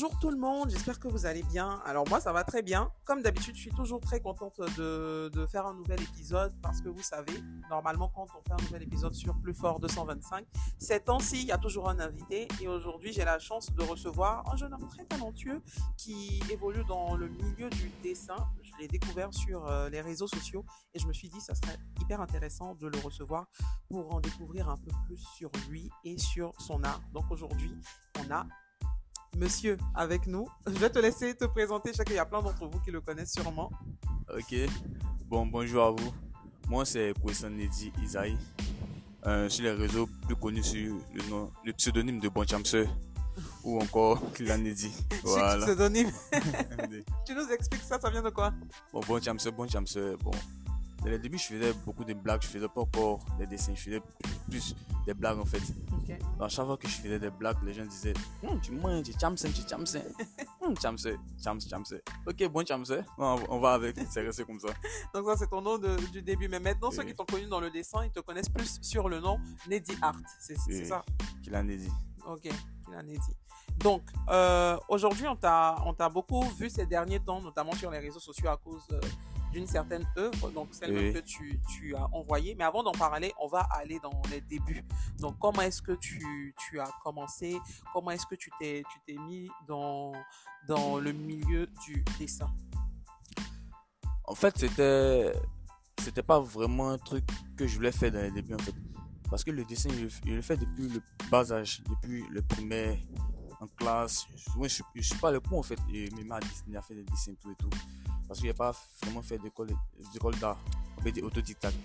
Bonjour tout le monde, j'espère que vous allez bien. Alors moi ça va très bien. Comme d'habitude, je suis toujours très contente de, faire un nouvel épisode parce que vous savez, normalement quand on fait un nouvel épisode sur Plus Fort 225, ces temps-ci, il y a toujours un invité et aujourd'hui j'ai la chance de recevoir un jeune homme très talentueux qui évolue dans le milieu du dessin. Je l'ai découvert sur euh, les réseaux sociaux et je me suis dit ça serait hyper intéressant de le recevoir pour en découvrir un peu plus sur lui et sur son art. Donc aujourd'hui, on a monsieur avec nous. Je vais te laisser te présenter. Qu'il y a plein d'entre vous qui le connaissent sûrement. Ok. Bon, bonjour à vous. Moi, c'est Kwesson Nedi Isaï. Euh, sur les réseaux plus connus sur le, nom, le pseudonyme de Bonchamse ou encore Nedi. Voilà. pseudonyme. tu nous expliques ça, ça vient de quoi? Bon, Bonchamse, Bonchamse, bon, dans les débuts, je faisais beaucoup de blagues. Je faisais pas encore des dessins. Je faisais plus des blagues en fait. Okay. À chaque fois que je faisais des blagues, les gens disaient hum, Tu manges, tu chamsen, tu chamsen. Hum, chamsen, chams, chamsen. Ok, bon chamsen. On, va avec. C'est resté comme ça. Donc, ça, c'est ton nom de, du début. Mais maintenant, ceux qui t'ont connu dans le dessin, ils te connaissent plus sur le nom Neddy Art. C'est ça? Kila Neddy. Ok, Kila Neddy. Donc, euh, aujourd'hui, on t'a beaucoup vu ces derniers temps, notamment sur les réseaux sociaux à cause. de d'une certaine œuvre, donc celle que tu, tu, as envoyée. Mais avant d'en parler, on va aller dans les débuts. Donc, comment est-ce que tu, tu, as commencé? Comment est-ce que tu t'es, tu t'es mis dans, dans le milieu du dessin? En fait, c'était, c'était pas vraiment un truc que je voulais faire dans les débuts, en fait. Parce que le dessin, je, le fais depuis le bas âge, depuis le primaire, en classe. je, je, suis pas le coup, en fait. Et mes mains à faire des dessins, tout et tout parce que j'ai pas vraiment fait d'école d'art. On peut dire autodidacte.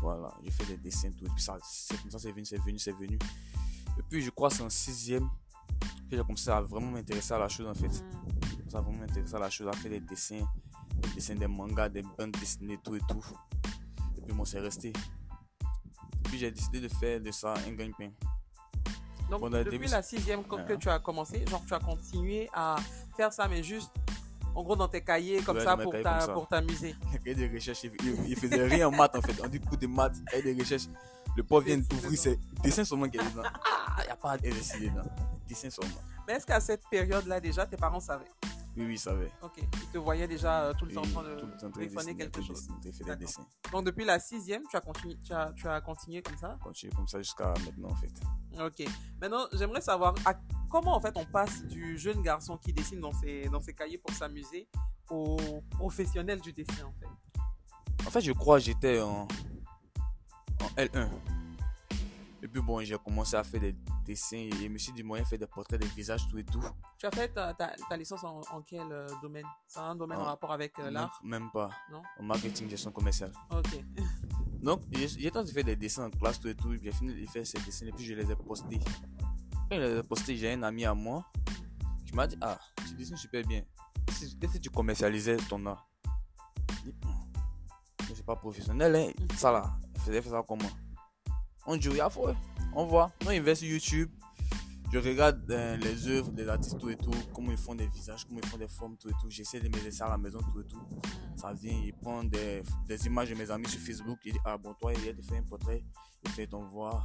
Voilà, j'ai fait des dessins, tout. Et puis ça, c'est comme ça, c'est venu, c'est venu, c'est venu. Et puis je crois que c'est en sixième que j'ai commencé à vraiment m'intéresser à la chose en fait. Mm. Ça vraiment m'intéresser à la chose, à faire des dessins, des dessins des mangas, des bandes dessinées, tout et tout. Et puis moi, c'est resté. Et puis j'ai décidé de faire de ça un gagne-pain. Donc, depuis la sixième que tu as commencé, genre tu as continué à faire ça, mais juste en gros dans tes cahiers comme ça pour ta, pour t'amuser. Il des recherches, il, faisait rien en maths en fait. On dit coup de maths, il y a des recherches. Le pauvre vient d'ouvrir ses dessins seulement qu'il y a dedans. Ah, il n'y a pas d'RSI dedans. Dessin seulement. Mais est-ce qu'à cette période-là déjà tes parents savaient? Oui, oui, ils savaient. Ok. Ils te voyaient déjà euh, tout le temps en train de téléphoner quelque chose. Des dessins. Donc, depuis la sixième, tu as continué, tu as, tu as continué comme ça? Continué comme ça jusqu'à maintenant, en fait. Ok. Maintenant, j'aimerais savoir à comment en fait on passe du jeune garçon qui dessine dans ses, dans ses cahiers pour s'amuser au professionnel du dessin en fait? En fait, je crois que j'étais en, en L1. Et puis bon, j'ai commencé à faire des dessins et je me suis dit, moyen faire des portraits, des visages, tout et tout. Tu as fait ta, ta, licence en, quel euh, domaine? C'est un domaine en, rapport avec euh, l'art? Même pas. Non? En marketing, gestion commerciale. Ok. Donc, j'ai tenté de faire des dessins en classe, tout et tout. J'ai fini de faire ces dessins et puis je les ai postés. Quand je les ai postés, j'ai un ami à moi qui m'a dit Ah, tu dessines super bien. Et si tu commercialisais ton art? C'est pas professionnel, hein. Mhm. Ça là, faisait ça comment On joue à fond, on voit. On investe sur YouTube. Je regarde euh, les œuvres des artistes, tout et tout, comment ils font des visages, comment ils font des formes, tout et tout. J'essaie de me laisser à la maison, tout et tout. Ça vient, il prend des, des images de mes amis sur Facebook. Il dit Ah bon, toi, il a de faire un portrait. Il fait ton voix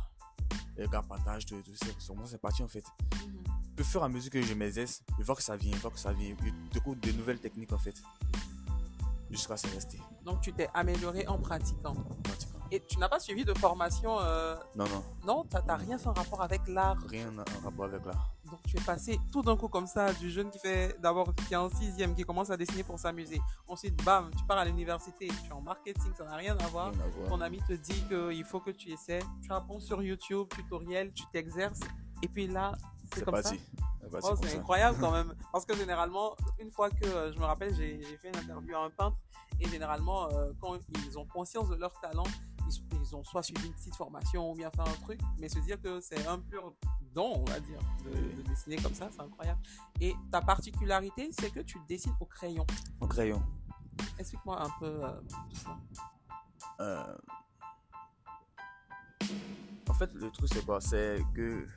les gars partagent, tout, tout, sur moi c'est parti en fait. Mm Au fur et à mesure que je m'exerce, je vois que ça vient, je vois que ça vient, je découvre de nouvelles techniques en fait. Jusqu'à ce rester. Donc tu t'es amélioré en pratiquant. Et tu n'as pas suivi de formation euh... Non, non. Non, tu n'as rien fait en rapport avec l'art Rien en rapport avec l'art. Donc tu es passé tout d'un coup comme ça, du jeune qui fait d'abord, qui est en sixième, qui commence à dessiner pour s'amuser. Ensuite, bam, tu pars à l'université, tu es en marketing, ça n'a rien à voir. Ton ami te dit qu'il faut que tu essaies. Tu apprends sur YouTube, tutoriel, tu t'exerces. Et puis là, c'est comme ça. Oh, c'est incroyable quand même. Parce que généralement, une fois que euh, je me rappelle, j'ai fait une interview à un peintre et généralement, euh, quand ils ont conscience de leur talent, ils, ont soit suivi une petite formation ou bien fait un truc, mais se dire que c'est un pur don, on va dire, de, dessiner comme ça, c'est incroyable. Et ta particularité, c'est que tu dessines au crayon. Au crayon. Explique-moi un peu euh, euh, En fait, le truc, c'est quoi? C'est que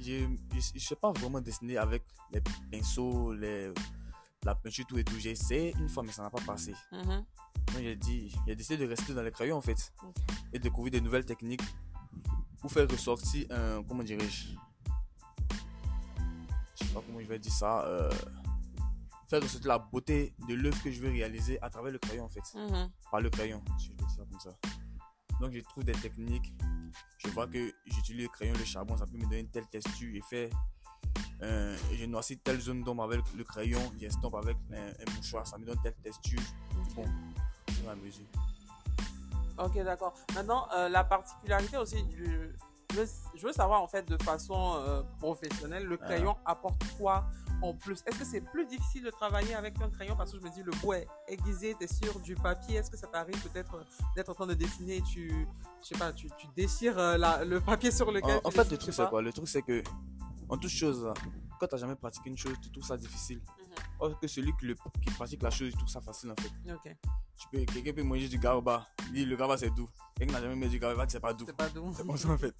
je ne sais pas vraiment dessiner avec les pinceaux, les, la peinture, tout et tout. J'ai essayé une fois, mais ça n'a pas passé. Mm-hmm j'ai dit, j'ai décidé de rester dans les crayons en fait et découvrir des nouvelles techniques pour faire ressortir un, comment dirais-je, je sais pas comment je vais dire ça, euh, faire ressortir la beauté de l'œuvre que je veux réaliser à travers le crayon en fait. Mhm. Par le crayon, si je dire ça comme ça. Donc je trouve des techniques. Je vois que j'utilise le crayon, le charbon, ça peut me donner une telle texture. J'ai fait, euh, je noircis telle zone d'ombre avec le crayon, j'estompe avec un, un, mouchoir, ça me donne telle texture. Bon, sur la mesure. Ok, d'accord. Maintenant, euh, la particularité aussi du. Je veux, savoir en fait de façon euh, professionnelle, le crayon ah. apporte quoi en plus? Est-ce que c'est plus difficile de travailler avec un crayon? Parce que je me dis le bois est aiguisé, tu es sur du papier, est-ce que ça t'arrive peut-être d'être en train de dessiner? Tu, je sais pas, tu, tu déchires euh, la, le papier sur lequel En, en fait, le truc c'est quoi? Le truc c'est que en toute chose, quand tu n'as jamais pratiqué une chose, tu trouves ça difficile. -hmm. Or que celui qui, le, qui, pratique la chose, il trouve ça facile en fait. Ok. Tu peux, quelqu'un peut manger du garba, dit le garba c'est doux. Quelqu'un n'a jamais mangé du garba, c'est pas doux. C'est pas doux. C'est comme ça en fait.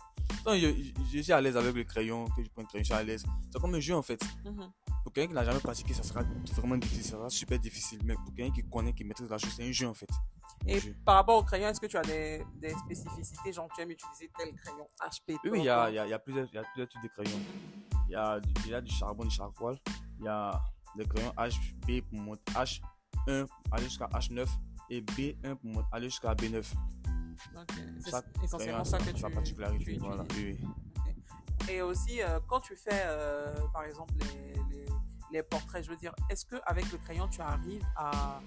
Donc, je, je, suis à l'aise avec le crayon, que je prends le crayon, je suis à l'aise. C'est comme un jeu en fait. -hmm. Pour quelqu'un qui n'a jamais pratiqué, ça sera vraiment difficile, ça sera super difficile. Mais pour quelqu'un qui connaît, qui maîtrise la chose, c'est un jeu en fait. Et par rapport au crayon, est-ce que tu as des, des, spécificités Genre, tu aimes utiliser tel crayon HP Oui, il y a, y, a, y, a plusieurs, y a plusieurs types de crayons. Il y a du, il y a du charbon, du charcoal. Il y a le crayon HB pour monter H1 aller jusqu'à H9 et B1 pour monter aller jusqu'à B9. Okay. C'est essentiellement ça que tu, sa particularité. tu voilà, oui, oui. Okay. Et aussi, euh, quand tu fais, euh, par exemple, les, les, les, portraits, je veux dire, est-ce qu'avec le crayon, tu arrives à,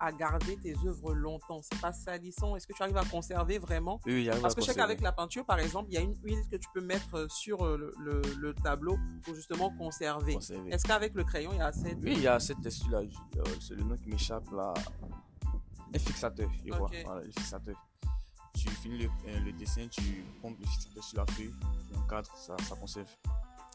à garder tes œuvres longtemps C'est pas salissant Est-ce que tu arrives à conserver vraiment? Oui, j'arrive Parce que je sais qu'avec la peinture, par exemple, il y a une huile que tu peux mettre sur le, le, le tableau pour justement conserver. conserver. Est-ce qu'avec le crayon, il y a assez Oui, il y a cette texture-là. C'est le nom qui m'échappe là. Un fixateur, je vois. Okay. Voilà, le fixateur. Tu finis le, euh, le, dessin, tu pompes le fixateur sur la feuille, tu encadres, ça, ça conserve.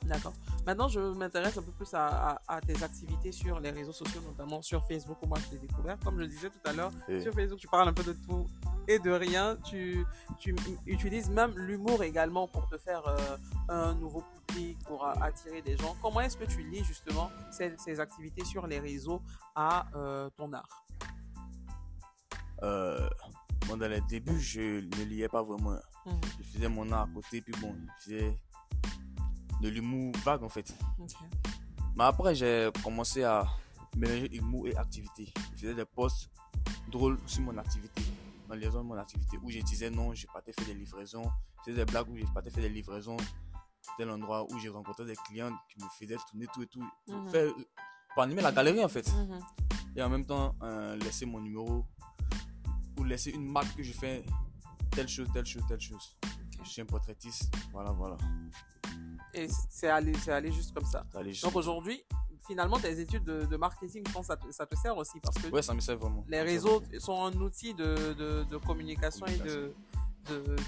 D'accord. Maintenant, je m'intéresse un peu plus à, à, à, tes activités sur les réseaux sociaux, notamment sur Facebook, où moi je t'ai découvert. Comme je disais tout à l'heure, sur Facebook, tu parles un peu de tout et de rien. Tu, tu utilises même l'humour également pour te faire euh, un nouveau public, pour attirer des gens. Comment est-ce que tu lis justement ces, ces, activités sur les réseaux à euh, ton art? Euh, bon, Dans les débuts, je ne liais pas vraiment. Mm -hmm. Je faisais mon art à côté, puis bon, je faisais de l'humour vague en fait. Okay. Mais après, j'ai commencé à mélanger humour et activité. Je faisais des posts drôles sur mon activité, dans les zones de mon activité, où je disais non, j'ai pas fait des livraisons. Je faisais des blagues où j'ai pas fait des livraisons. Tel endroit où j'ai rencontré des clients qui me faisaient tourner tout et tout. Pour, Mhm. faire, pour animer la galerie en fait. Mhm. Et en même temps, euh, laisser mon numéro ou laisser une marque que je fais telle chose, telle chose, telle chose. Je suis un portraitiste. Voilà, voilà. Et c'est allé, allé juste comme ça. Donc aujourd'hui, finalement, tes études de, de marketing, je pense ça te, ça te sert aussi parce que Ouais, ça me sert vraiment. les réseaux sont un outil de, de, de communication et de,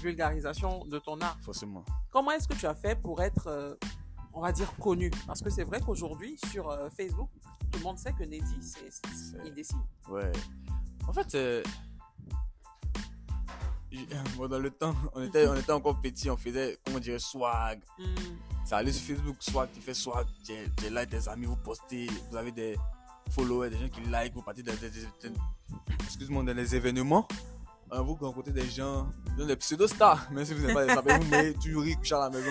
vulgarisation de ton art. Forcément. Comment est-ce que tu as fait pour être, euh, on va dire, connu? Parce que c'est vrai qu'aujourd'hui, sur euh, Facebook, tout le monde sait que Neddy, c'est, il dessine. Ouais. En fait, euh, moi, dans le temps, on était, on était encore petit, on faisait, comment dire, swag. Hmm. Ça allait sur Facebook, swag, tu fais swag, tu tu like des amis, vous postez, vous avez des followers, des gens qui like, vous partez dans des, des- des- excuse-moi, dans des événements. Euh, vous rencontrez des gens, des pseudo-stars, même si vous n'êtes pas des stars, vous mettez du riz couché à la maison.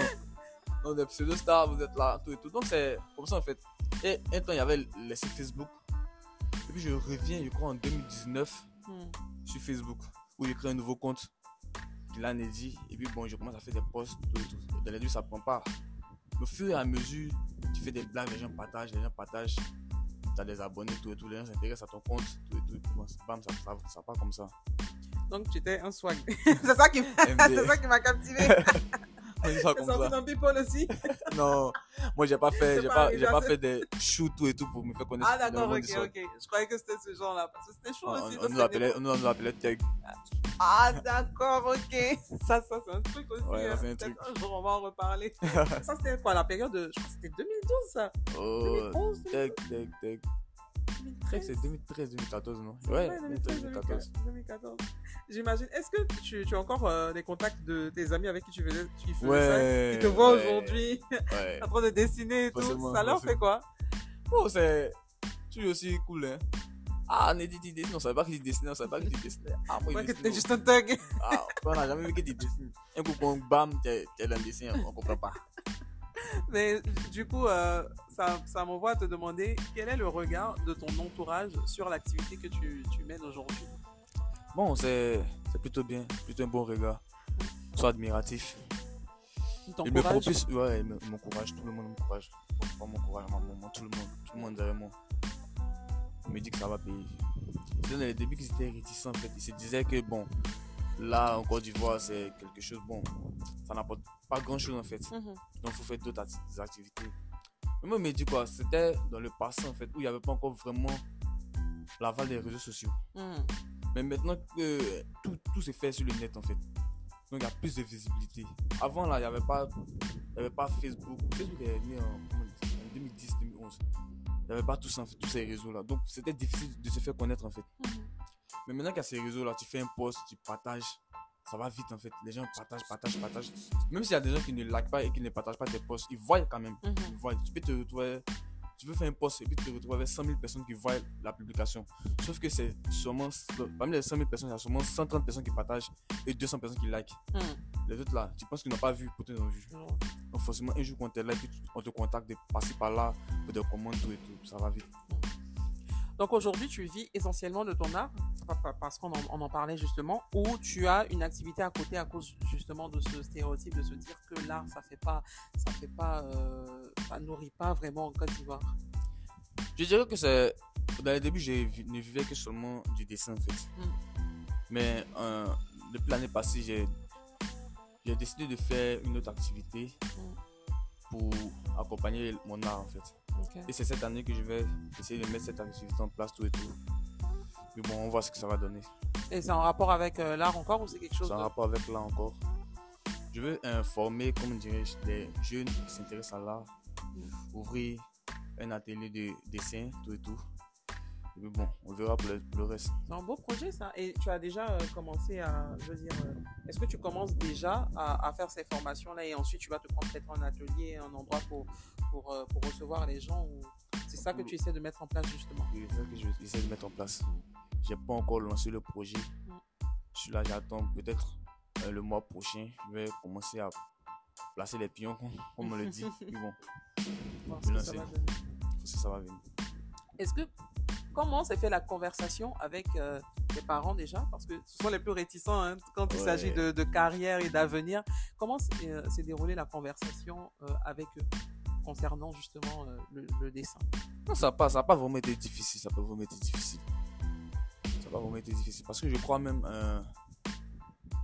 Donc, des pseudo-stars, vous êtes là, tout et tout. Donc, c'est comme ça, en fait. Et un temps, il y avait laissé Facebook. Et puis, je reviens, je crois, en 2019 Hmm. sur Facebook où j'ai créé un nouveau compte qui l'a dit et puis bon je commence à faire des posts tout et tout dans les deux ça prend pas au fur et à mesure tu fais des blagues les gens partagent les gens partagent t'as des abonnés tout et tout les gens s'intéressent à ton compte tout et tout bam ça, ça, ça part comme ça Donc tu étais un swag. c'est ça qui m'a captivé. On dit ça comme dans People aussi? non moi j'ai pas fait j'ai pas j'ai pas fait des shoots et tout pour me faire connaître Ah d'accord, ok, ok. Je croyais que c'était ce genre-là. Parce que c'était chaud aussi. on- nous appelait on nous appelait Tug Ah d'accord, ok. Ça, ça c'est un truc aussi. Ouais, hein. c'est un Peut-être truc. un jour, on va en reparler. ça c'était quoi la période de... Je crois que c'était 2012 ça? oh 2011, Tug Tug Tug 2013. c'est 2013 2014 non? Ouais vrai, 2013 2014 2014. J'imagine. Est-ce que tu, tu as encore euh, des contacts de tes amis avec qui tu faisais, tu faisais Ouais, ça Qui te voient ouais. aujourd'hui ouais en train de dessiner et tout. Ça leur fait quoi? Oh, c'est toujours aussi cool, hein. Ah, Neddy, tu dessines, on savait pas qu'il dessinait, on savait pas qu'il dessinait. Ah, moi, que dessine. juste un thug. Ah, on n'a jamais vu que tu dessines. Un coup, bon, bam, t'es t'es dans le dessin, on comprend pas. Mais du coup, euh, ça, ça m'envoie à te demander quel est le regard de ton entourage sur l'activité que tu, tu mènes aujourd'hui? Bon, c'est plutôt bien, plutôt un bon regard. Soit admiratif. Il me propulse, ouais, il m'encourage, tout le monde m'encourage. Pas m'encourage, maman, tout le monde, tout le monde derrière moi. Il me dit que ça va payer. C'est dans les débuts qu'ils étaient réticents en fait. Ils se disaient que bon, là en Côte d'Ivoire c'est quelque chose, bon, ça n'apporte pas grand chose en fait. Mhm. Donc il faut faire d'autres activités. Mais moi, il me dit quoi C'était dans le passé en fait, où il n'y avait pas encore vraiment l'aval des réseaux sociaux. Mhm. Mais maintenant que tout, tout se fait sur le net en fait. Donc il y a plus de visibilité. Avant là, il n'y avait, pas, avait pas Facebook. Facebook est né en, 2010-2011. Il n'y avait pas tous, tous ces réseaux là. Donc c'était difficile de se faire connaître en fait. Mhm. Mais maintenant qu'il y a ces réseaux là, tu fais un post, tu partages, ça va vite en fait. Les gens partagent, partagent, partagent. Même s'il y a des gens qui ne like pas et qui ne partagent pas tes posts, ils voient quand même. Mhm. Ils voient. Tu peux te retrouver tu veux faire un post et puis tu te retrouves avec 100 000 personnes qui voient la publication. Sauf que c'est sûrement, parmi les 100 000 personnes, il y a sûrement 130 personnes qui partagent et 200 personnes qui like. Hmm. Les autres là, tu penses qu'ils n'ont pas vu, peut-être ils ont vu. Donc forcément, un jour quand tu es là, on te contacte de passer par là pour des commandes, tout et tout, ça va vite. Donc aujourd'hui, tu vis essentiellement de ton art, parce qu'on en, en, parlait justement, ou tu as une activité à côté à cause justement de ce stéréotype de se dire que l'art, ça fait pas, ça fait pas, euh, ça nourrit pas vraiment en Côte d'Ivoire? Je dirais que c'est, dans les débuts, je ne vivais que seulement du dessin en fait. Hmm. Mais euh, depuis l'année passée, j'ai, j'ai décidé de faire une autre activité hmm. pour accompagner mon art en fait. Et c'est cette année que je vais essayer de mettre cette activité en place tout et tout. Mais bon, on voit ce que ça va donner. Et c'est en rapport avec euh, l'art encore ou c'est quelque chose C'est en rapport avec l'art encore. Je veux informer, comme dirais-je, des jeunes qui s'intéressent à l'art, mm. ouvrir un atelier de dessin, tout et tout. Mais bon, on verra pour le, reste. C'est un beau projet ça. Et tu as déjà euh, commencé à, je veux dire, euh, est-ce que tu commences déjà à, faire ces formations-là et ensuite tu vas te prendre peut-être un atelier, un endroit pour, pour, euh, pour recevoir les gens ou c'est ça que tu essaies de mettre en place justement? C'est ça que j'essaie de mettre en place. J'ai pas encore lancé le projet. Mm. Je suis là, j'attends peut-être le mois prochain, je vais commencer à placer les pions, comme on me le dit. Puis bon, je. Ça va venir. Est-ce que comment s'est fait la conversation avec euh, tes parents déjà? Parce que ce sont les plus réticents hein, quand il s'agit de, carrière et d'avenir. Comment s'est euh, déroulée la conversation euh, avec eux concernant justement le, dessin? Non, ça n'a pas, ça pas vraiment été difficile. Ça peut vraiment été difficile. Ça n'a pas vraiment été difficile. Parce que je crois même,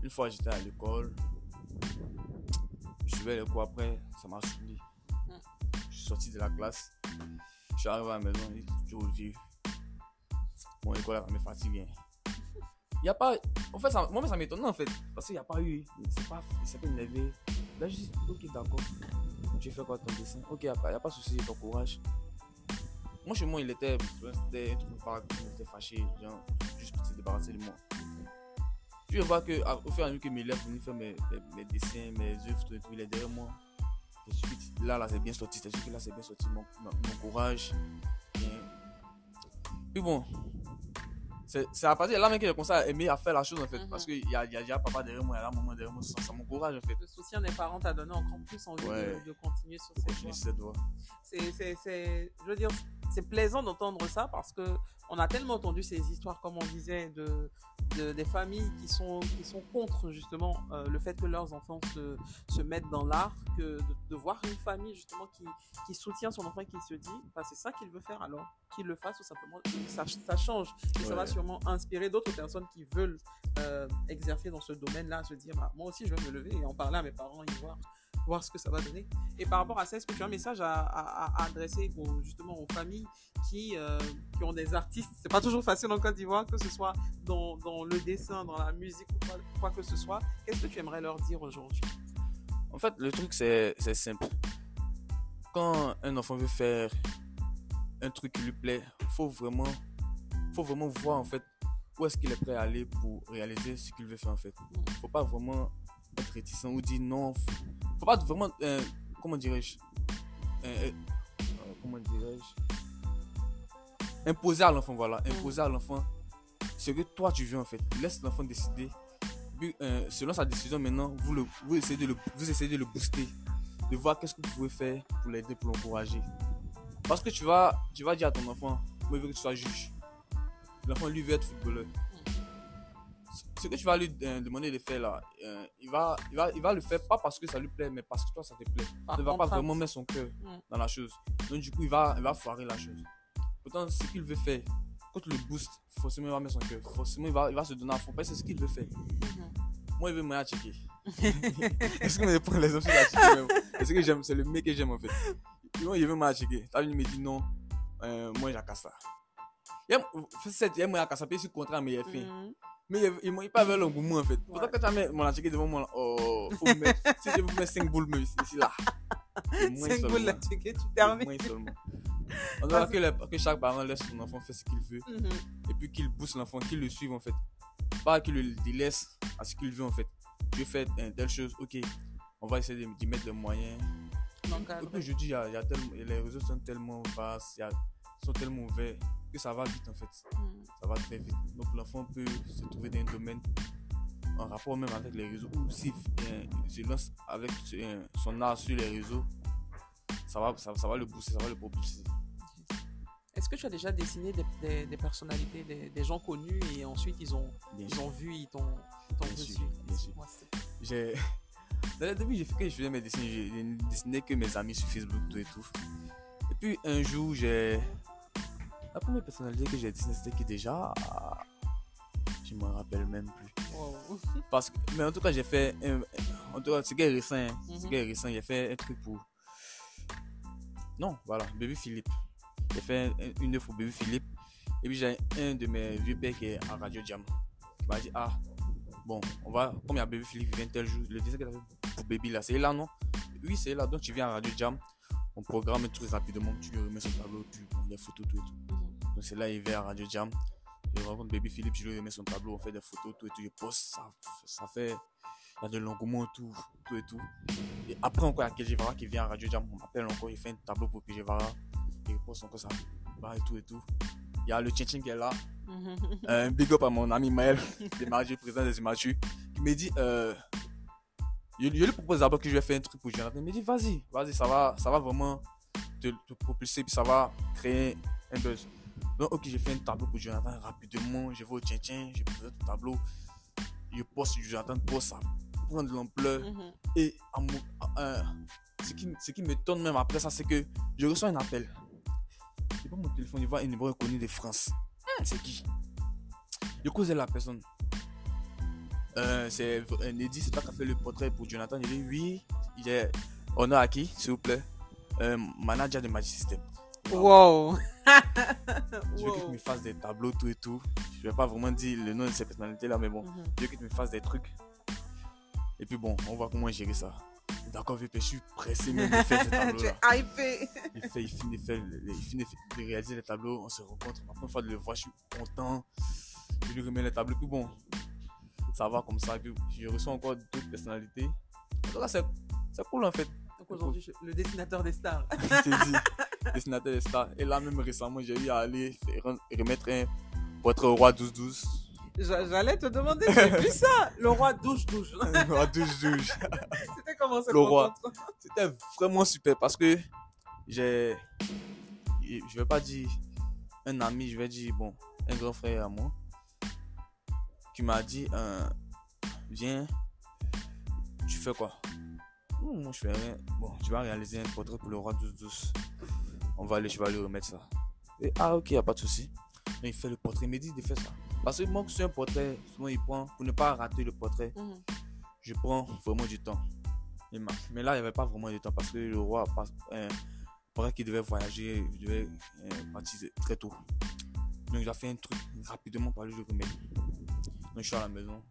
une fois j'étais à l'école, je suivais les cours après, ça m'a saoulé. Hmm. Je suis sorti de la classe, je suis arrivé à la maison, je suis vieux mon école me fatigue. Il y a pas. En fait, ça, moi, ça m'étonne en fait. Parce qu'il n'y a pas eu. C'est pas. Il s'est pas énervé. Là, je dis, ok, d'accord. Tu fais quoi ton dessin? Ok, il n'y a, pas de souci, ton courage. Moi, chez moi, il était. C'était un truc il était fâché. Genre, juste pour se débarrasser de moi. Tu vois que, au fur et à mesure que mes élèves venaient faire mes, mes, dessins, mes œuvres, tout, il est derrière moi. là, là, c'est bien sorti. C'est sûr que là, c'est bien sorti. Mon, courage. Puis bon, c'est à partir de là même que j'ai commencé à aimer à faire la chose en fait. Parce qu'il y a, y a déjà papa derrière moi, il y a là maman derrière moi, ça, ça m'encourage en fait. Le soutien des parents t'a donné encore plus envie de, de, continuer sur cette voie. C'est, je veux dire, c'est plaisant d'entendre ça parce que on a tellement entendu ces histoires, comme on disait, de, des familles qui sont, qui sont contre justement euh, le fait que leurs enfants se, se mettent dans l'art, que de, voir une famille justement qui, qui soutient son enfant et qui se dit, bah, c'est ça qu'il veut faire alors, qu'il le fasse ou simplement, ça, ça change. Et ça va sûrement inspirer d'autres personnes qui veulent euh, exercer dans ce domaine-là, se dire, bah, moi aussi je vais me lever et en parler à mes parents et voir voir ce que ça va donner. Et par rapport à ça, est-ce que tu as un message à, à, adresser justement aux familles qui, euh, qui ont des artistes? C'est pas toujours facile en Côte d'Ivoire, que ce soit dans, dans, le dessin, dans la musique ou quoi, quoi que ce soit. Qu'est-ce que tu aimerais leur dire aujourd'hui? En fait, le truc, c'est simple. Quand un enfant veut faire un truc qui lui plaît, faut vraiment, faut vraiment voir en fait où est-ce qu'il est prêt à aller pour réaliser ce qu'il veut faire en fait. Faut pas vraiment être réticent ou dire non faut pas vraiment, euh, comment dirais-je, euh, euh, comment dirais-je, imposer à l'enfant, voilà, mm. imposer à l'enfant ce que toi tu veux en fait. Laisse l'enfant décider. selon sa décision maintenant, vous, le, vous, essayez de le, vous essayez de le booster, de voir qu'est-ce que vous pouvez faire pour l'aider, pour l'encourager. Parce que tu vas, tu vas dire à ton enfant, moi je veux que tu sois juge. L'enfant lui veut être footballeur. Ce que tu vas lui euh, demander de faire là, euh, il, va, il, va, il va le faire pas parce que ça lui plaît, mais parce que toi ça te plaît. il ne va pas vraiment mettre son cœur mm. dans la chose. Donc du coup, il va, il va foirer la chose. Pourtant, ce qu'il veut faire, quand tu le boost, forcément il va mettre son cœur. Forcément, il va, il va se donner à fond. C'est ce qu'il veut faire. Mm-hmm. Moi, il veut me checker. Est-ce que me prend les options à checker C'est ce que j'aime, c'est le mec que j'aime en fait. Moi, il veut me checker. Il me dit non, euh, moi j'ai ça. Il y a moi qu'à ça, puis sur contrat, mais il est Mais il m'a pas vers l'engouement en fait. Quand tu as mon checké devant moi, oh, si je vous mets 5 boules, mais ici là. 5 boules là, tu termines. Moins seulement. On doit que, que, chaque parent laisse son enfant faire ce qu'il veut. Mm-hmm. Et puis qu'il pousse l'enfant, qu'il le suive en fait. Pas qu'il le délaisse à ce qu'il veut en fait. Je fais telle chose, ok. On va essayer d'y mettre moyens. Et puis je dis, y a, y a tellement, les réseaux sont tellement vastes, ils sont tellement ouverts que ça va vite en fait. Mm. Ça va très vite. Donc l'enfant peut se trouver dans un domaine en rapport même avec les réseaux ou s'il euh, se lance avec euh, son art sur les réseaux, ça va, ça, va le booster, ça va le propulser. Est-ce que tu as déjà dessiné des, des, personnalités, des, des, gens connus et ensuite ils ont, ils ont vu, ils t'ont reçu? J'ai. Dans le début, j'ai fait que je faisais mes dessins, je dessinais que mes amis sur Facebook, tout et tout. Et puis un jour, j'ai. La première personnalité que j'ai dessinée, c'était qui déjà Je me rappelle même plus. Parce que, mais en tout cas, j'ai fait. en tout cas, c'est récent. Hein. Mhm. récent. J'ai fait un truc pour. Non, voilà, Baby Philippe. J'ai fait une œuvre pour Baby Philippe. Et puis j'ai un de mes vieux pères qui est en Radio Jam. Qui m'a dit Ah, bon, on va. Comme il y a Baby Philippe qui vient tel jour, le dessin que fait pour Baby là, c'est là, non? Oui, c'est là. Donc tu viens à Radio Jam. On programme tout rapidement. Tu lui remets son tableau, tu prends des photos, tout et tout. C'est là, il vient à Radio Jam. Je rencontre Baby Philippe, je lui remets son tableau, on fait des photos, tout et tout. Je poste, ça, ça fait. Il y a de l'engouement, tout, tout et tout. Et après encore, il y a Vara qui vient à Radio Jam. On m'appelle encore, il fait un tableau pour Vara il poste encore ça et tout et tout. Il y a le Tchin qui est là. un big up à mon ami Maël, le président des images, qui me dit euh, je, lui propose d'abord que je vais faire un truc pour Jonathan. Il me dit vas-y, vas-y, ça va, ça va vraiment te, propulser, puis ça va créer un buzz. Donc, ok, j'ai fait un tableau pour Jonathan rapidement. Je vais au Tchin, je présente le tableau. Je poste Jonathan, poste ça prend de l'ampleur. Mhm. Et ce, qui, ce qui même après ça, c'est que je reçois un appel c'est pas mon téléphone, il voit un numéro connu de France. Ah, c'est qui? Je causais la personne. Euh, c'est Neddy, c'est toi qui a fait le portrait pour Jonathan. Il dit oui, il est honneur à qui, s'il vous plaît? Euh, Manager de Magic System. Wow! Je veux qu'il me fasse des tableaux, tout et tout. Je vais pas vraiment dire le nom de ces personnalités là, mais bon, mhm. je veux qu'il me fasse des trucs. Et puis bon, on voit comment gérer ça. D'accord, VP, je suis pressé même de faire ce tableau. tu es hypé. il, fait, il, finit de faire, il finit de réaliser les tableaux, on se rencontre. La première fois de le voir, je suis content. Je lui remets les tableaux. Puis bon, ça va comme ça. je reçois encore d'autres personnalités. Donc c'est cool en fait. Donc aujourd'hui, le dessinateur des stars. Je dit, dessinateur des stars. Et là, même récemment, j'ai eu à aller remettre un portrait au roi 12-12 J'allais te demander, j'ai vu ça. Le roi douche-douche. le roi douche-douche. C'était comment ça Le roi. C'était vraiment super parce que j'ai. Je vais pas dire un ami, je vais dire, bon, un grand frère à moi qui m'a dit euh, Viens, tu fais quoi? Moi, je fais rien. Bon, tu vas réaliser un portrait pour le roi douce-douce. On va aller, je vais aller remettre ça. Et, ah, ok, y a pas de souci. Il fait le portrait, il me dit de faire ça. Parce que moi, sur un portrait, souvent, il prend, pour ne pas rater le portrait, mhm. je prends vraiment du temps. Mais là, il n'y avait pas vraiment du temps parce que le roi, euh, paraît qu'il devait voyager, il devait euh, partir très tôt. Donc, j'ai fait un truc rapidement pour lui remettre. Donc, je suis à la maison.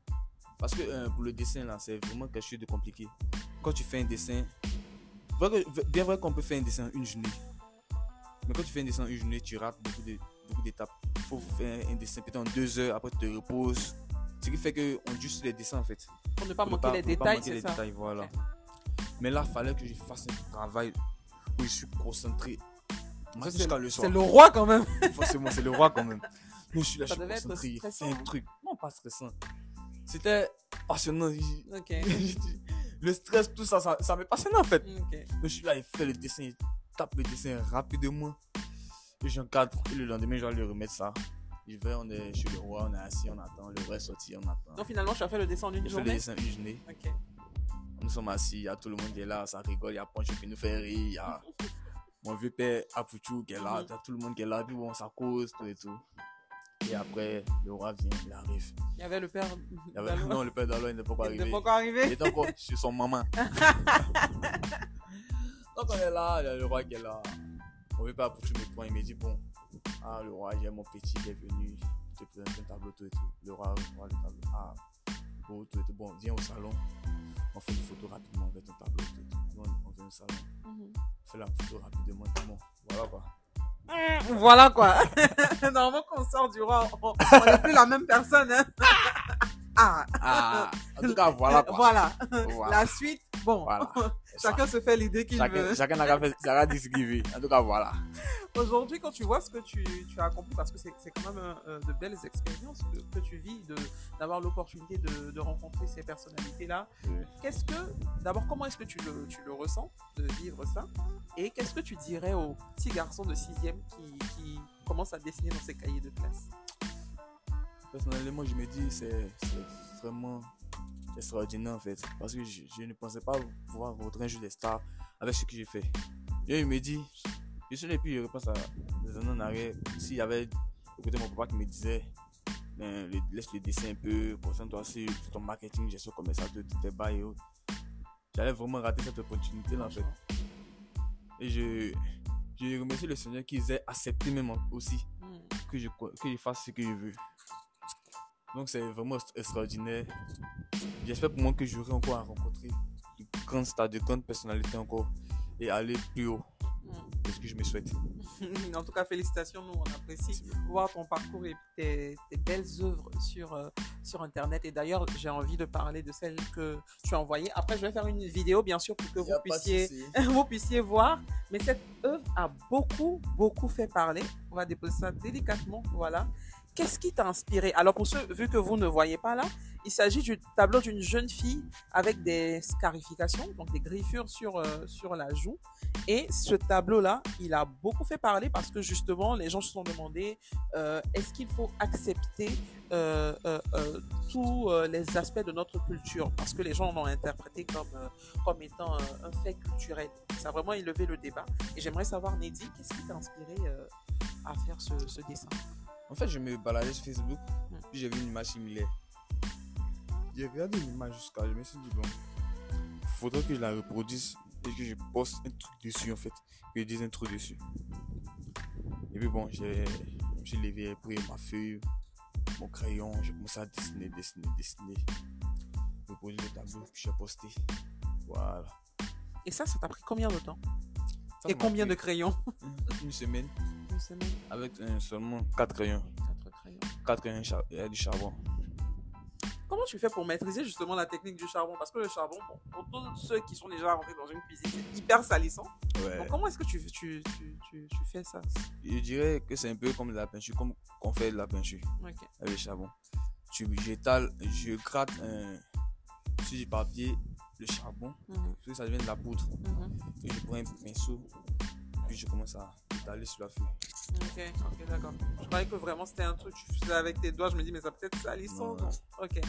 Parce que euh, pour le dessin, là, c'est vraiment quelque chose de compliqué. Quand tu fais un dessin, bien vrai qu'on peut faire un dessin une journée. Mais quand tu fais un dessin une journée, tu rates beaucoup d'étapes faut faire un dessin peut-être en deux heures, après tu te reposes. Ce qui fait qu'on juste les dessins en fait. Pour ne pas manquer les détails, c'est ça. Détails, voilà. Mais là, il fallait que je fasse un travail où je suis concentré. Le. C'est le roi quand même. Forcément, c'est le roi quand même. Mais je suis là, je suis concentré. C'est un truc. Non, pas stressant. C'était passionnant. Ok. le stress, tout ça, ça, ça m'est passionné en fait. Je suis là, il fait le dessin, il tape le dessin rapidement. Et j'encadre. Et le lendemain, je vais lui remettre ça. Je vais, on est chez le roi, on est assis, on attend. Le roi est sorti, on attend. Donc finalement, tu as fait le dessin en une journée J'ai fait le dessin une journée. Nous sommes assis, il y a tout le monde qui est là, ça rigole, il y a Poncho qui nous fait rire, il y a mon vieux père Apuchou qui est là, il y a tout le monde qui est là, puis bon, ça cause, tout et tout. Et après, le roi vient, il arrive. Il y avait le père. Il y avait... Non, le père d'Alo, il n'était pas encore arrivé. Il n'était pas encore arrivé. Il était encore chez son maman. Donc on est là, il y a le roi qui est là. On veut pas Apuchou me prend, il me dit bon, ah le roi, j'ai mon petit qui est venu, je te présente un tableau, tout et tout. Le roi, le roi, le tableau. Ah, beau, tout et tout. Bon, viens au salon on fait une photo rapidement avec ton tableau. Tout, tout. On, vient au salon. Mm On fait la photo rapidement. Bon, voilà quoi. Mm, voilà quoi. Normalement, quand on sort du roi, on n'est plus la même personne. Hein. ah. ah. En tout cas, voilà quoi. Voilà. La suite, bon. chacun se fait l'idée qu'il veut. Chacun a dit ce qu'il veut. En tout cas, voilà. Aujourd'hui, quand tu vois ce que tu, tu as accompli, parce que c'est quand même euh, de belles expériences que, tu vis, d'avoir l'opportunité de, de, rencontrer ces personnalités-là, qu'est-ce que, d'abord, comment est-ce que tu le, tu le ressens de vivre ça? Et qu'est-ce que tu dirais aux petits garçons de 6e qui, qui commencent à dessiner dans ses cahiers de classe? Personnellement, je me dis, c'est vraiment extraordinaire en fait. Parce que je, ne pensais pas pouvoir retrouver un jeu des stars avec ce que j'ai fait. Et il me dit, je suis depuis, je repense à des années en arrière, s'il y avait écouté mon papa qui me disait, ben, laisse le dessin un peu, concentre-toi sur ton marketing, gestion commerciale de tes bails et autres. J'allais vraiment rater cette opportunité là en fait. Et je, je remercie le Seigneur qu'ils aient accepté même aussi hmm. que je, que je fasse ce que je veux. Donc c'est vraiment extraordinaire. J'espère pour moi que j'aurai encore à rencontrer de grandes stars, de grandes personnalités encore et aller plus haut. C'est ce que je me souhaite. en tout cas, félicitations, nous on apprécie voir ton parcours et tes, belles œuvres sur, euh, sur Internet. Et d'ailleurs, j'ai envie de parler de celles que tu as envoyées. Après, je vais faire une vidéo, bien sûr, pour que vous puissiez, vous puissiez voir. Mais cette œuvre a beaucoup, beaucoup fait parler. On va déposer ça délicatement. Voilà. Qu'est-ce qui t'a inspiré? Alors pour ceux, vu que vous ne voyez pas là, il s'agit du tableau d'une jeune fille avec des scarifications, donc des griffures sur, euh, sur la joue. Et ce tableau-là, il a beaucoup fait parler parce que justement, les gens se sont demandé euh, est-ce qu'il faut accepter euh, tous les aspects de notre culture? Parce que les gens l'ont interprété comme, comme étant un fait culturel. Ça a vraiment élevé le débat. Et j'aimerais savoir, Neddy, qu'est-ce qui t'a inspiré à faire ce, ce dessin? En fait, je me baladais sur Facebook, puis j'ai vu une image similaire. J'ai regardé l'image jusqu'à, je me suis dit, bon, il faudrait que je la reproduise et que je poste un truc dessus, en fait, que je dise un truc dessus. Et puis bon, je me suis levé, pris ma feuille, mon crayon, j'ai commencé à dessiner, dessiner, dessiner. J'ai posé le tableau, puis j'ai posté. Voilà. Et ça, ça t'a pris combien de temps? Et combien de crayons? Une semaine. Avec euh, seulement 4 crayons. 4 crayons. 4 crayons et du charbon. Comment tu fais pour maîtriser justement la technique du charbon? Parce que le charbon, pour tous ceux qui sont déjà rentrés dans une cuisine, c'est hyper salissant. Donc comment est-ce que tu, tu, tu, tu, fais ça? Je dirais que c'est un peu comme la peinture, comme qu'on fait de la peinture avec le charbon. Tu, j'étale, je gratte un, sur du papier le charbon, mm ça devient de la poudre. Mhm. Et je prends un pinceau, puis je commence à étaler sur la feuille. Ok, ok, d'accord. Je croyais que vraiment c'était un truc tu faisais avec tes doigts. Je me dis, mais ça peut-être salissant. Non, Ok.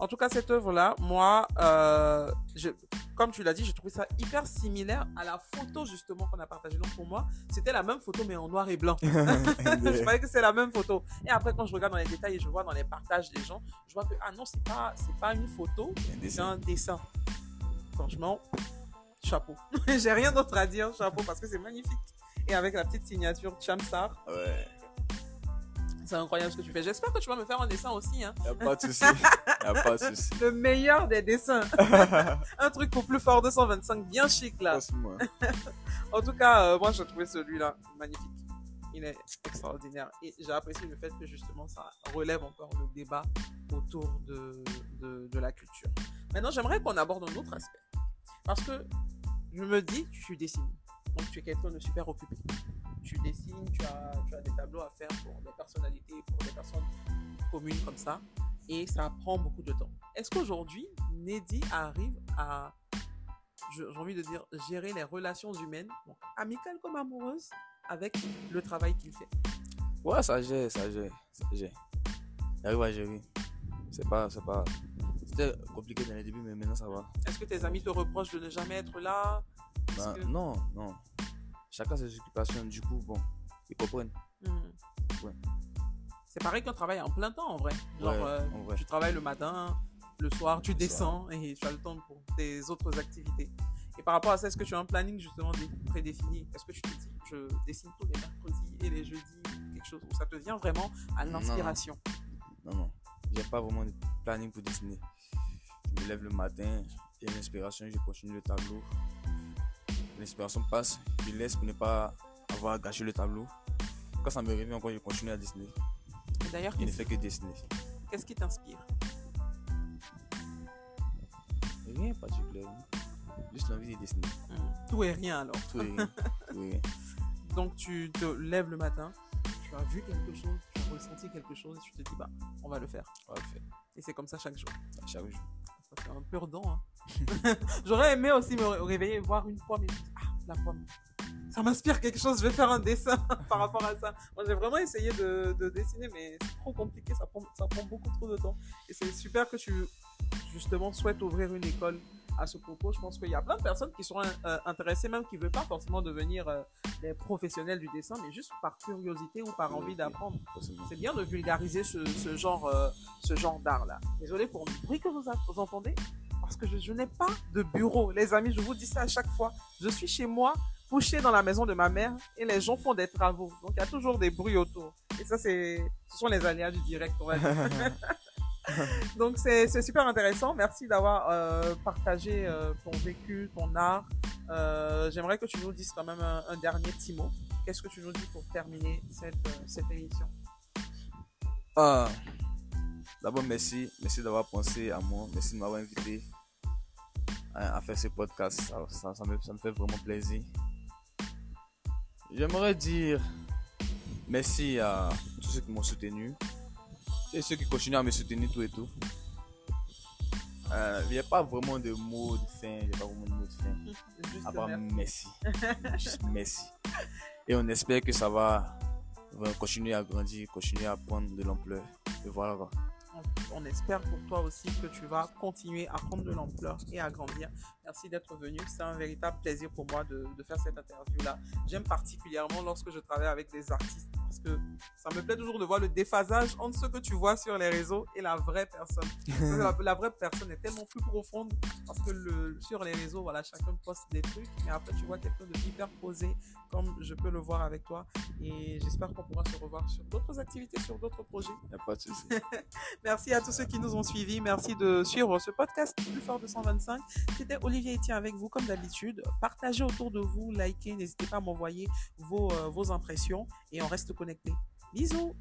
En tout cas, cette œuvre-là, moi, euh, je, comme tu l'as dit, j'ai trouvé ça hyper similaire à la photo justement qu'on a partagée. Donc pour moi, c'était la même photo mais en noir et blanc. je croyais que c'est la même photo. Et après, quand je regarde dans les détails et je vois dans les partages des gens, je vois que ah non, c'est pas, c'est pas une photo, c'est un dessin. Franchement, chapeau. j'ai rien d'autre à dire, chapeau, parce que c'est magnifique et avec la petite signature Chamsar. Ouais. C'est incroyable ce que tu fais. J'espère que tu vas me faire un dessin aussi. Hein. Y a pas de souci. Y a pas de souci. Le meilleur des dessins. un truc pour plus fort 225, bien chic là. en tout cas, euh, moi j'ai trouvé celui-là magnifique. Il est extraordinaire. Et j'ai apprécié le fait que justement ça relève encore le débat autour de, de, de la culture. Maintenant, j'aimerais qu'on aborde un autre aspect. Parce que je me dis, tu dessines. Donc, tu es quelqu'un de super occupé. Tu dessines, tu as, des tableaux à faire pour des personnalités, pour des personnes communes comme ça. Et ça prend beaucoup de temps. Est-ce qu'aujourd'hui, Neddy arrive à, j'ai envie de dire, gérer les relations humaines, amicales comme amoureuses, avec le travail qu'il fait? Ouais, ça gère, ça gère, ça gère. Il arrive à gérer. C'est pas, c'est pas. C'était compliqué dans les débuts, mais maintenant ça va. Est-ce que tes amis te reprochent de ne jamais être là? Ben, Non, non. Chacun ses occupations, du coup, bon, ils comprennent. Hmm. Ouais. C'est pareil qu'un travail en plein temps en vrai. Genre, euh, tu travailles le matin, le soir, tu descends et tu as le temps pour tes autres activités. Et par rapport à ça, est-ce que tu as un planning justement prédéfini? Est-ce que tu te dis, je dessine tous les mercredis et les jeudis, quelque chose où ça te vient vraiment à l'inspiration? Non, non. A pas vraiment de planning pour dessiner. Je me lève le matin, a l'inspiration, je continue le tableau. L'inspiration passe, je laisse pour ne pas avoir gâché le tableau. Quand ça me revient encore, je continue à dessiner. D'ailleurs, il ne fait que dessiner. Qu'est-ce qui t'inspire? Rien particulièrement. Juste l'envie de dessiner. Hmm. Tout et rien alors. Tout et rien. Donc tu te lèves le matin, tu as vu quelque chose, tu as ressenti quelque chose et tu te dis bah on va le faire. On va le faire. Et c'est comme ça chaque jour. chaque jour. Un. Hein. J'aurais aimé aussi me réveiller et voir une pomme et ah la pomme ça m'inspire quelque chose, je vais faire un dessin par rapport à ça. Moi, j'ai vraiment essayé de, de dessiner, mais c'est trop compliqué, ça prend, ça prend beaucoup trop de temps. Et c'est super que tu, justement, souhaites ouvrir une école à ce propos. Je pense qu'il y a plein de personnes qui sont euh, intéressées, même qui ne veulent pas forcément devenir euh, des professionnels du dessin, mais juste par curiosité ou par envie d'apprendre. C'est bien de vulgariser ce, ce genre, euh, ce genre d'art-là. Désolé pour le bruit que vous, vous entendez, parce que je, je n'ai pas de bureau. Les amis, je vous dis ça à chaque fois. Je suis chez moi couché dans la maison de ma mère et les gens font des travaux. Donc, il y a toujours des bruits autour. Et ça, c'est, ce sont les aléas du direct, on va dire. Donc, c'est, super intéressant. Merci d'avoir euh, partagé euh, ton vécu, ton art. Euh, j'aimerais que tu nous dises quand même un, dernier petit mot. Qu'est-ce que tu nous dis pour terminer cette, émission? Ah, D'abord, merci. Merci d'avoir pensé à moi. Merci de m'avoir invité à, faire ce podcast. Ça me fait vraiment plaisir. J'aimerais dire merci à tous ceux qui m'ont soutenu et ceux qui continuent à me soutenir tout et tout. Euh, il n'y a pas vraiment de mots de fin, il n'y a pas vraiment de mots de fin. Juste à part merci. Juste merci. Et on espère que ça va, va continuer à grandir, continuer à prendre de l'ampleur. Et voilà quoi on espère pour toi aussi que tu vas continuer à prendre de l'ampleur et à grandir. Merci d'être venu. C'est un véritable plaisir pour moi de, de faire cette interview-là. J'aime particulièrement lorsque je travaille avec des artistes parce que ça me plaît toujours de voir le déphasage entre ce que tu vois sur les réseaux et la vraie personne. la, vraie personne est tellement plus profonde parce que le, sur les réseaux, voilà, chacun poste des trucs, mais après tu vois quelqu'un de hyper posé comme je peux le voir avec toi. Et j'espère qu'on pourra se revoir sur d'autres activités, sur d'autres projets. Il a pas de souci. Merci à tous ceux qui nous ont suivis. Merci de suivre ce podcast plus fort de 125. C'était Olivier Etienne avec vous comme d'habitude. Partagez autour de vous, likez, n'hésitez pas à m'envoyer vos, euh, vos impressions et on reste connecté. Bisous